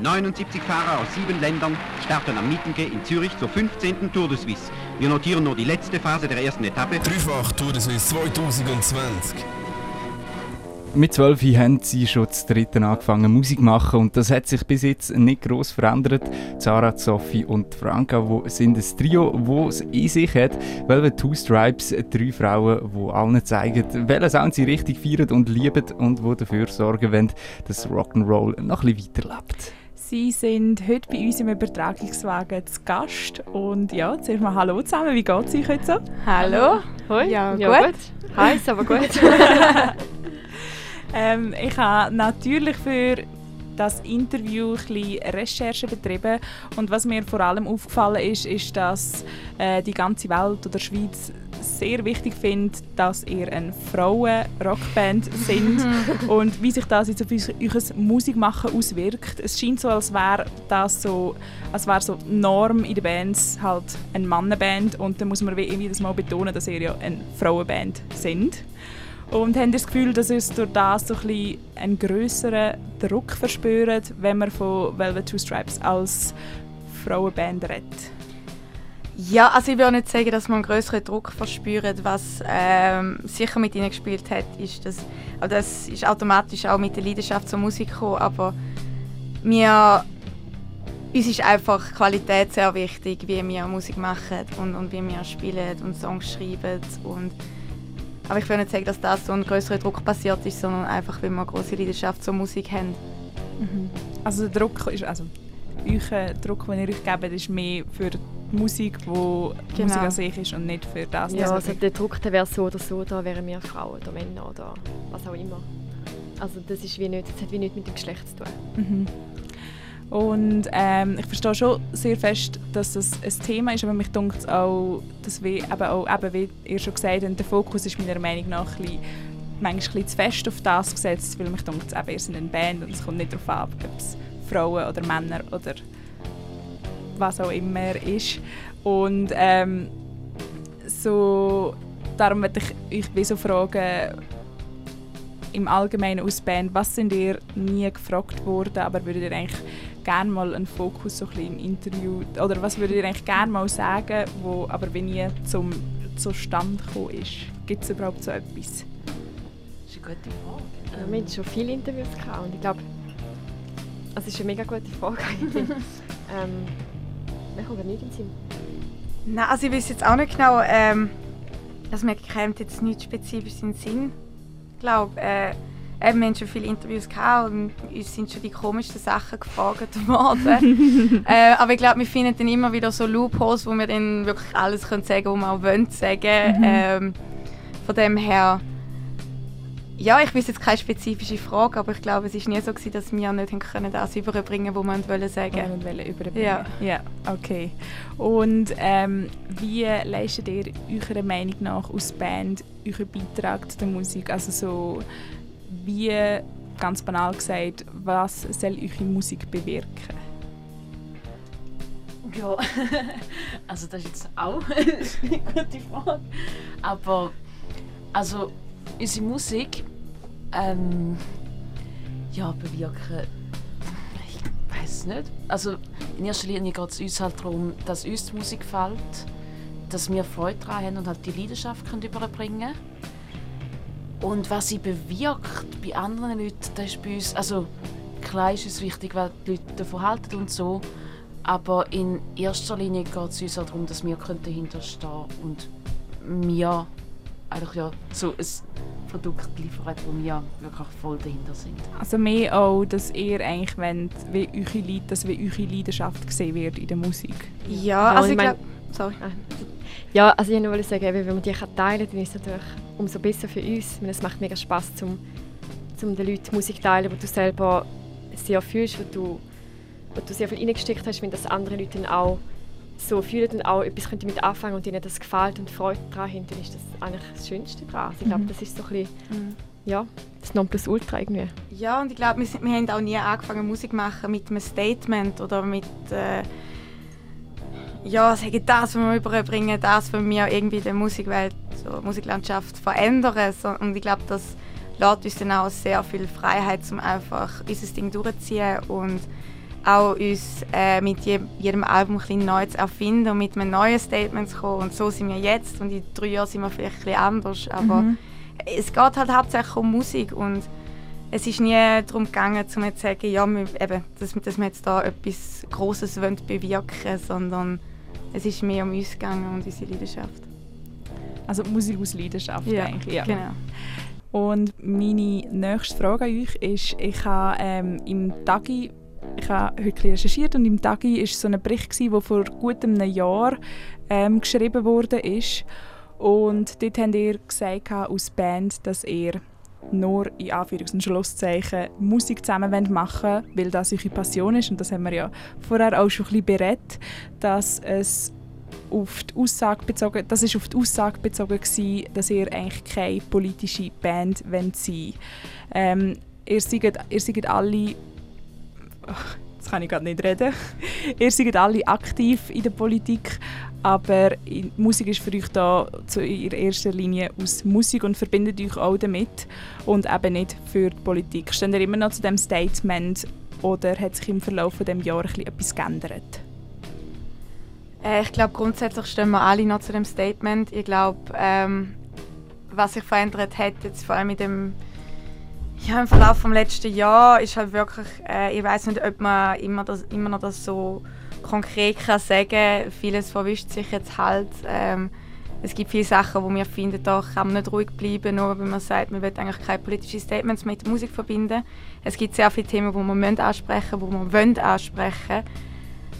79 Fahrer aus sieben Ländern starten am Mittenge in Zürich zur 15. Tour de Suisse. Wir notieren nur die letzte Phase der ersten Etappe. Dreifach Tour de Suisse 2020. Mit 12 haben sie schon zu dritten angefangen Musik zu machen und das hat sich bis jetzt nicht groß verändert. Zara, Sophie und Franka wo sind ein Trio, das es in sich hat. Velvet Two Stripes, drei Frauen, die allen zeigen, welchen Sound sie richtig feiern und lieben und die dafür sorgen wollen, dass Rock'n'Roll noch ein bisschen weiterlebt. Sie sind heute bei uns im Übertragungswagen zu Gast. Und ja, zuerst mal Hallo zusammen. Wie geht es euch heute so? Hallo. Hoi. Ja, Ja, gut. gut. Heiß, aber gut. Ähm, ich habe natürlich für das Interview ein bisschen Recherche betrieben. Und was mir vor allem aufgefallen ist, ist, dass äh, die ganze Welt oder Schweiz sehr wichtig findet, dass ihr eine Frauen-Rockband sind und wie sich das jetzt auf euer Musikmachen auswirkt. Es scheint so, als wäre das so, als wäre so die Norm in den Bands halt eine Mannenband und dann muss man das mal betonen, dass ihr ja eine Frauenband sind. Und ihr das Gefühl, dass ihr durch das so ein einen grösseren Druck verspürt, wenn man von Velvet Two Stripes als Frauenband redet? Ja, also ich würde nicht sagen, dass man einen größeren Druck verspürt. Was ähm, sicher mit ihnen gespielt hat, ist, dass aber das ist automatisch auch mit der Leidenschaft zur Musik gekommen, aber mir uns ist einfach Qualität sehr wichtig, wie wir Musik machen und, und wie wir spielen und Songs schreiben und aber ich will nicht sagen, dass das so ein größerer Druck passiert ist, sondern einfach, weil wir eine große Leidenschaft zur Musik haben. Also der Druck ist, also euer Druck, den ihr euch gebt, ist mehr für die Musik, wo die Genau. Musik an sich ist und nicht für das. ja, also der Druck der wäre so oder so, da wären wir Frauen oder Männer oder was auch immer. Also das ist wie nicht, das hat wie nichts mit dem Geschlecht zu tun. Mhm. Und ähm, ich verstehe schon sehr fest, dass das ein Thema ist, aber mich dunkt auch, dass wir eben auch, eben wie ihr schon gesagt habt, der Fokus ist meiner Meinung nach ein bisschen, manchmal ein zu fest auf das gesetzt, weil mich dunkt, eben, ihr seid eine Band und es kommt nicht darauf an, ob es Frauen oder Männer oder was auch immer ist. Und ähm, so, darum möchte ich euch wie so fragen, im Allgemeinen aus Band, was sind ihr nie gefragt worden, aber würdet ihr eigentlich gerne mal einen Fokus so ein bisschen im Interview, oder was würdet ihr eigentlich gerne mal sagen, wo aber wie nie zum zustande gekommen ist? Gibt es überhaupt so etwas? Das ist eine gute Frage. Wir haben schon viele Interviews gehabt und ich glaube, also es ist eine mega gute Frage eigentlich. ähm, mir kommt nicht in den Sinn. Nein, also ich weiß jetzt auch nicht genau, ähm, dass mir kommt jetzt nichts spezifisch in den Sinn. Ich glaube, äh, eben, wir haben schon viele Interviews gehabt und uns sind schon die komischsten Sachen gefragt worden. äh, aber ich glaube, wir finden dann immer wieder so Loopholes, wo wir dann wirklich alles können sagen können, was wir auch wollen sagen. Ähm, von dem her, ja, ich weiß jetzt keine spezifische Frage, aber ich glaube, es war nie so, gewesen, dass wir nicht können, das überbringen konnten, was wir wollen sagen. Und wollen überbringen. Ja. ja, okay. Und ähm, wie leistet ihr eurer Meinung nach aus Band euren Beitrag zu der Musik? Also so, wie, ganz banal gesagt, was soll eure Musik bewirken? Ja, also das ist jetzt auch eine gute Frage. Aber also unsere Musik ähm, ja, bewirken, ich weiß nicht. Also in erster Linie geht es uns halt darum, dass uns die Musik gefällt, dass wir Freude daran haben und halt die Leidenschaft können überbringen können. Und was sie bewirkt bei anderen Leuten, das ist bei uns, also klar ist es wichtig, weil die Leute davon halten und so, aber in erster Linie geht es uns auch darum, dass wir können dahinter stehen und wir eigentlich ja so ein Produkt liefern, wo wir wirklich voll dahinter sind. Also mehr auch, dass ihr eigentlich wollt, wie eure Leid, dass wie eure Leidenschaft gesehen wird in der Musik. Ja, Ja, also ich ich mein- glaube... Sorry. Ah, Ja, also ich wollte sagen, eben, wenn man die kann teilen kann, dann ist es natürlich umso besser für uns. Weil es macht mega Spass, zum, zum den Leuten Musik zu teilen, die du selber sehr fühlst, wo du, wo du sehr viel reingesteckt hast, wenn das andere Leute dann auch so fühlen und auch etwas können damit anfangen und ihnen das gefällt und Freude daran haben, dann ist das eigentlich das Schönste daran. Also ich glaube, Mhm. das ist so ein bisschen, ja, das Nonplusultra irgendwie. Ja, und ich glaube, wir, wir haben auch nie angefangen Musik zu machen mit einem Statement oder mit äh, ja, sagen das, was wir überbringen, das, was wir irgendwie in der Musikwelt, so Musiklandschaft verändern. Und ich glaube, das lässt uns dann auch sehr viel Freiheit, um einfach unser Ding durchzuziehen und auch uns äh, mit je, jedem Album ein bisschen neu zu erfinden und mit einem neuen Statement zu kommen. Und so sind wir jetzt und in drei Jahren sind wir vielleicht ein bisschen anders. Aber Mhm. es geht halt hauptsächlich um Musik und es ist nie darum gegangen, um zu sagen, ja, wir, eben, dass, dass wir jetzt da etwas wollen bewirken sondern es ist mehr um uns gegangen und unsere Leidenschaft. Also Musik aus Leidenschaft eigentlich. Ja. genau. Und meine nächste Frage an euch ist, ich habe ähm, im Tagi, ich habe heute recherchiert und im Tagi ist so ein Bericht gewesen, der vor gut einem Jahr ähm, geschrieben wurde ist. Und dort habt ihr gesagt als Band, dass ihr nur in Anführungs- und Schlusszeichen Musik zusammen machen weil das eure Passion ist. Und das haben wir ja vorher auch schon ein bisschen berät, dass es auf die Aussage bezogen, das ist auf die Aussage bezogen gewesen, dass ihr eigentlich keine politische Band wollt ähm, ihr, seid, ihr seid alle Ach, jetzt kann ich gerade nicht reden. ihr seid alle aktiv in der Politik, aber Musik ist für euch da in erster Linie aus Musik und verbindet euch auch damit und eben nicht für die Politik. Steht ihr immer noch zu dem Statement oder hat sich im Verlauf Jahr ein bisschen etwas geändert? Äh, ich glaube, grundsätzlich stehen wir alle noch zu dem Statement. Ich glaube, ähm, was sich verändert hat, jetzt vor allem mit dem ja, im Verlauf des letzten Jahres, ist halt wirklich, äh, ich weiß nicht, ob man immer, das, immer noch das so konkret kann sagen kann. Vieles verwischt sich jetzt halt. Ähm, es gibt viele Sachen, wo wir finden, da kann man nicht ruhig bleiben, nur weil man sagt, man will eigentlich keine politischen Statements mit der Musik verbinden. Es gibt sehr viele Themen, die man müssen ansprechen die man ansprechen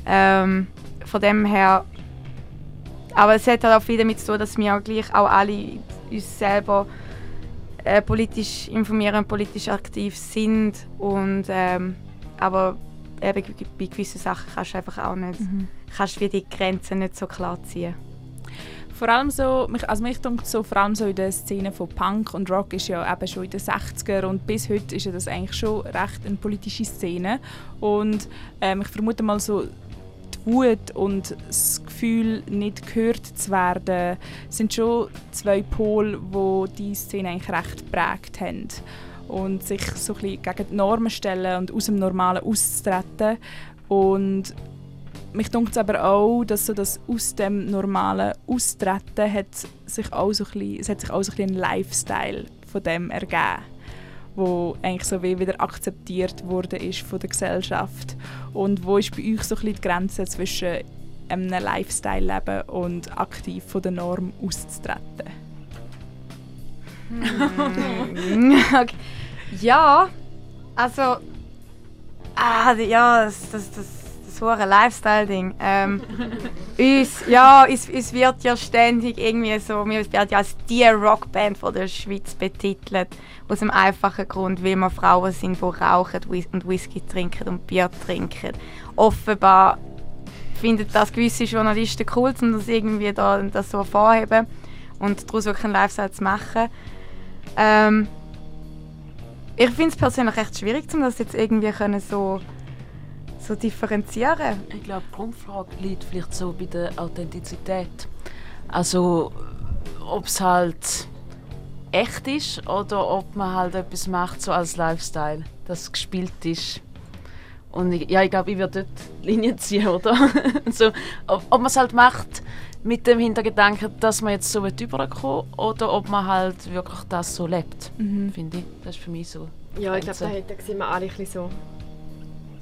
ähm, Von dem her... Aber es hat halt auch viel damit zu tun, dass wir auch gleich auch alle uns selber äh, politisch informieren und politisch aktiv sind. Und, ähm, aber eben bei gewissen Sachen kannst du einfach auch nicht, kannst wie die Grenzen nicht so klar ziehen. Vor allem so, also mich denkt so, vor allem so in der Szene von Punk und Rock ist ja eben schon in den 60er und bis heute ist ja das eigentlich schon recht eine politische Szene. Und ähm, ich vermute mal so die Wut und das Gefühl, nicht gehört zu werden, sind schon zwei Pole, wo die Szene eigentlich recht geprägt haben und sich so ein bisschen gegen die Normen stellen und aus dem Normalen auszutreten und mich denkt es aber auch, dass so das aus dem normalen Austreten hat sich auch so ein bisschen, es sich auch so ein, bisschen ein Lifestyle von dem ergeben, wo eigentlich so wie wieder akzeptiert wurde ist von der Gesellschaft und wo ist bei euch so ein bisschen die Grenze zwischen einem Lifestyle-Leben und aktiv von der Norm auszutreten? okay. Ja, also. Ah, ja, das, das, das, das hohe Lifestyle-Ding. Ähm, uns, ja, uns, uns wird ja ständig irgendwie so, wir werden ja als die Rockband von der Schweiz betitelt. Aus dem einfachen Grund, weil wir Frauen sind, die rauchen und Whisky trinken und Bier trinken. Offenbar finden das gewisse Journalisten cool, um das irgendwie da, das so vorheben und daraus wirklich einen Lifestyle zu machen. Ähm, ich finde es persönlich echt schwierig, um das jetzt irgendwie können so, so differenzieren. Ich glaube, die Grundfrage liegt vielleicht so bei der Authentizität. Also, ob es halt echt ist oder ob man halt etwas macht so als Lifestyle, das gespielt ist. Und ich, ja, ich glaube, ich würde dort Linien ziehen, oder? so, ob, ob man es halt macht mit dem Hintergedanken, dass man jetzt so überkommen oder ob man halt wirklich das so lebt, finde ich. Das ist für mich so. Ja, ich glaube, da, da sind wir alle ein bisschen so.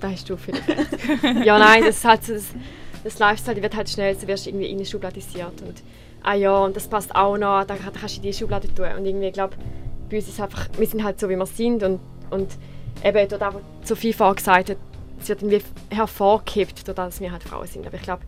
Da hast du vielleicht recht. ja, nein, das, ist halt so, das, das Lifestyle wird halt schnell, so wirst du irgendwie schubladisiert und ah ja, und das passt auch noch, da, da kannst du in die Schublade tun. Und irgendwie, ich glaube, bei uns ist einfach, wir sind halt so, wie wir sind und, und eben dort, wo Sophie vorher gesagt hat, es wird irgendwie hervorgehebt, dadurch, dass wir halt Frauen sind. Aber ich glaube,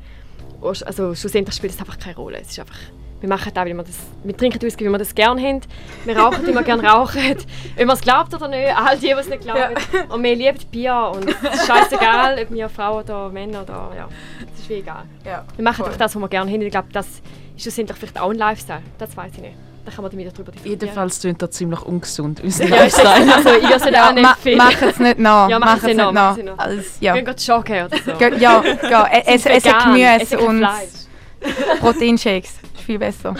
also schlussendlich spielt es einfach keine Rolle. Es ist einfach, wir machen das, weil wir das, wir trinken Whisky, weil wir das gerne haben. Wir rauchen, weil wir gerne rauchen. Ob man es glaubt oder nicht, all die, die es nicht glauben. Und wir lieben Bier und es ist scheißegal, ob wir Frauen oder Männer oder ja, es ist wie egal. Ja, Wir machen voll. einfach das, was wir gerne haben. Ich glaube, das ist schlussendlich vielleicht auch ein Lifestyle. Das weiß ich nicht. Da kann man damit darüber diskutieren. Jedenfalls klingt das ziemlich ungesund, unser Ja, ist Lifestyle. also ich es Ja, auch nicht ma empfehlen. mach es nicht nach. Ja, mach mach es es nicht nach, es. Also, ja. Gehen gerade joggen oder so. Ge- ja, ja, es, Sind essen vegan, Gemüse und. Proteinshakes. ist viel besser.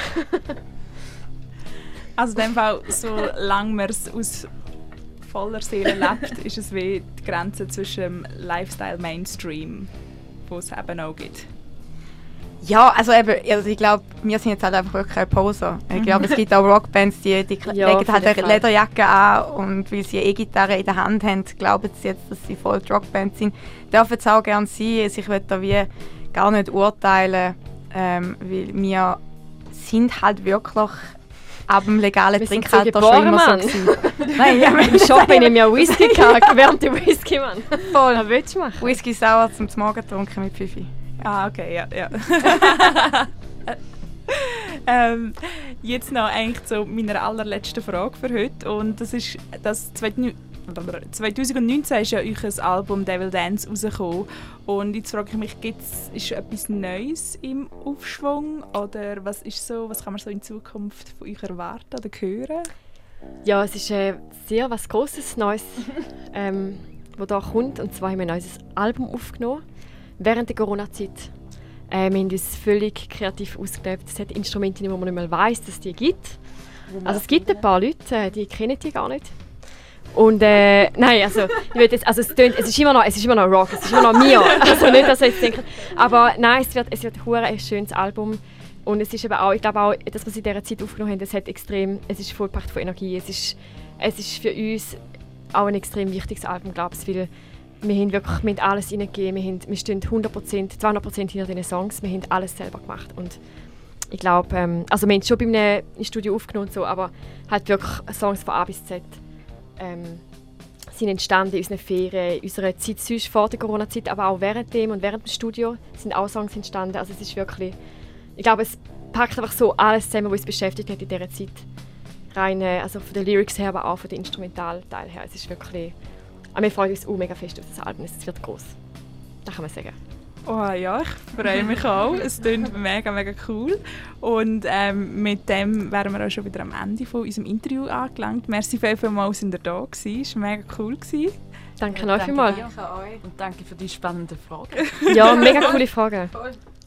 Also in dem Fall, solange man es aus voller Seele lebt, ist es wie die Grenze zwischen dem Lifestyle Mainstream, wo es eben auch gibt. Ja, also eben, also ich glaube, wir sind jetzt halt einfach wirklich keine Poser. Ich glaube, es gibt auch Rockbands, die, die Ja, legen halt eine. Lederjacke an und weil sie eine E-Gitarre in der Hand haben, glauben sie jetzt, dass sie voll die Rockband sind. Dürfen es auch gerne sein. Also ich will da wie gar nicht urteilen, ähm, weil wir sind halt wirklich ab dem legalen Wir Trinkalter schon immer geboren, so gewesen. Nein, ja, Im Shop bin ich mir Whisky gekauft, während der Whisky, Mann. voll. Was willst du machen? Whisky sauer zum Morgen getrunken mit Pfiffi. Ah, okay, ja, ja. ähm, jetzt noch eigentlich zu meiner allerletzten Frage für heute. Und das ist, das 2019 ist ja euch Album Devil Dance rausgekommen. Und jetzt frage ich mich, gibt's, ist etwas Neues im Aufschwung? Oder was ist so, was kann man so in Zukunft von euch erwarten oder hören? Ja, es ist äh, sehr was Großes Neues, ähm, wo da kommt. Und zwar haben wir ein neues Album aufgenommen während der Corona-Zeit. Äh, wir haben uns völlig kreativ ausgelebt. Es hat Instrumente, die man nicht mal weiß, dass es die gibt. Also es gibt ein paar Leute, äh, die kennen die gar nicht. Und äh, nein, also, ich jetzt, also es, tönt, es, ist immer noch, es ist immer noch Rock, es ist immer noch mir. Also nicht, dass ihr jetzt denkt. Aber nein, es wird, es wird ein schönes Album. Und es ist eben auch, ich glaube auch, dass wir es in dieser Zeit aufgenommen haben, es hat extrem, es ist vollgepackt von Energie. Es ist, es ist für uns auch ein extrem wichtiges Album, glaube ich, weil wir haben wirklich wir haben alles reingegeben, wir, haben, wir stehen 100%, 200% hinter diesen Songs, wir haben alles selber gemacht und ich glaube, ähm, also wir haben es schon bei einem Studio aufgenommen so, aber halt wirklich Songs von A bis Z ähm, sind entstanden in unseren Ferien, in unserer Zeit sonst vor der Corona-Zeit, aber auch während dem und während dem Studio sind auch Songs entstanden. Also es ist wirklich, ich glaube, es packt einfach so alles zusammen, was uns beschäftigt hat in dieser Zeit. Rein, also von den Lyrics her, aber auch von den Instrumentalteil her. Es ist wirklich, aber wir freuen uns auch mega fest auf das Album, es wird groß. Das kann man sagen. Oh ja, ich freue mich auch. Es klingt mega, mega cool. Und ähm, mit dem wären wir auch schon wieder am Ende von unserem Interview angelangt. Merci viel, vielmals, dass ihr da gewesen. Es war mega cool. Gewesen. Danke Ja, euch danke vielmals. dir. Und danke für die spannenden Fragen. Ja, mega coole Frage. Voll.